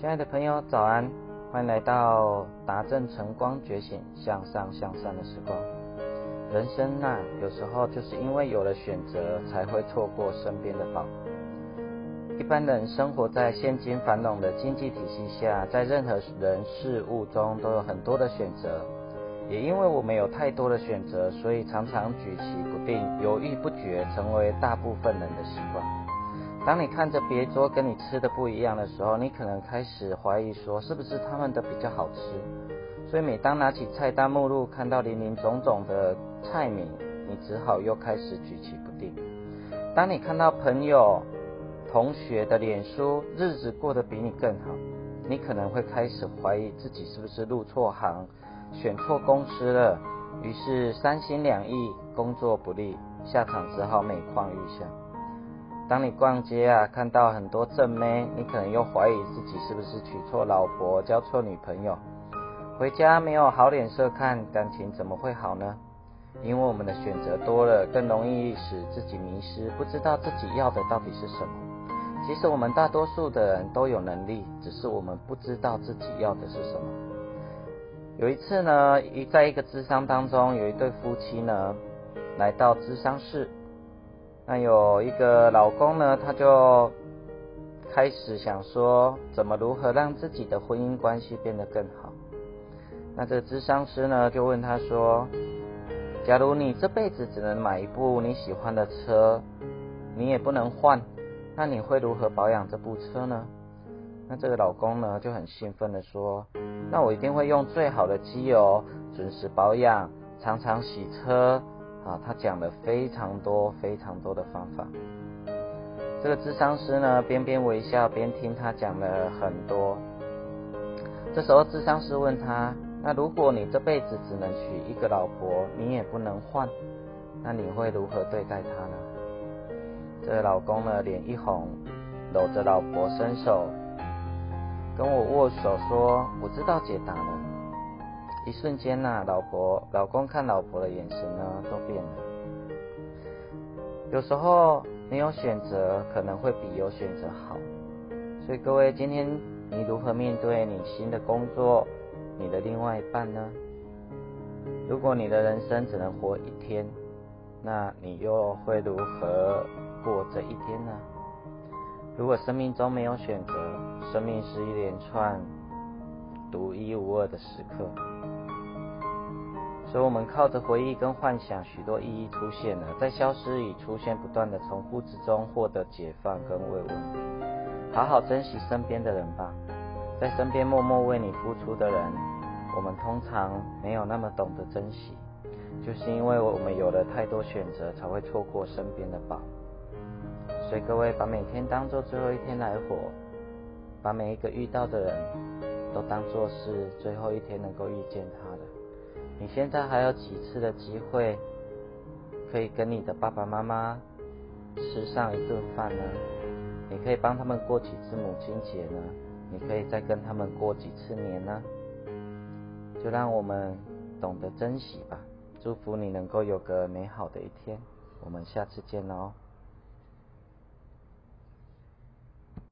亲爱的朋友，早安！欢迎来到达正晨光觉醒向上向善的时光。人生呐，有时候就是因为有了选择，才会错过身边的宝。一般人生活在现今繁荣的经济体系下，在任何人事物中都有很多的选择。也因为我们有太多的选择，所以常常举棋不定、犹豫不决，成为大部分人的习惯。当你看着别桌跟你吃的不一样的时候，你可能开始怀疑说，是不是他们的比较好吃？所以每当拿起菜单目录，看到林林总总的菜名，你只好又开始举棋不定。当你看到朋友、同学的脸书日子过得比你更好，你可能会开始怀疑自己是不是入错行。选错公司了，于是三心两意，工作不利，下场只好每况愈下。当你逛街啊，看到很多正妹，你可能又怀疑自己是不是娶错老婆，交错女朋友。回家没有好脸色看，感情怎么会好呢？因为我们的选择多了，更容易使自己迷失，不知道自己要的到底是什么。其实我们大多数的人都有能力，只是我们不知道自己要的是什么。有一次呢，一在一个智商当中，有一对夫妻呢来到智商室，那有一个老公呢，他就开始想说，怎么如何让自己的婚姻关系变得更好。那这个智商师呢，就问他说，假如你这辈子只能买一部你喜欢的车，你也不能换，那你会如何保养这部车呢？那这个老公呢就很兴奋的说：“那我一定会用最好的机油，准时保养，常常洗车。”啊，他讲了非常多非常多的方法。这个智商师呢边边微笑边听他讲了很多。这时候智商师问他：“那如果你这辈子只能娶一个老婆，你也不能换，那你会如何对待她呢？”这个老公呢脸一红，搂着老婆伸手。跟我握手说：“我知道解答了。”一瞬间呐，老婆、老公看老婆的眼神呢都变了。有时候没有选择可能会比有选择好，所以各位，今天你如何面对你新的工作、你的另外一半呢？如果你的人生只能活一天，那你又会如何过这一天呢？如果生命中没有选择，生命是一连串独一无二的时刻，所以我们靠着回忆跟幻想，许多意义出现了，在消失与出现不断的重复之中，获得解放跟慰问。好好珍惜身边的人吧，在身边默默为你付出的人，我们通常没有那么懂得珍惜，就是因为我们有了太多选择，才会错过身边的宝。所以各位，把每天当做最后一天来活，把每一个遇到的人都当做是最后一天能够遇见他的。你现在还有几次的机会，可以跟你的爸爸妈妈吃上一顿饭呢？你可以帮他们过几次母亲节呢？你可以再跟他们过几次年呢？就让我们懂得珍惜吧。祝福你能够有个美好的一天。我们下次见喽。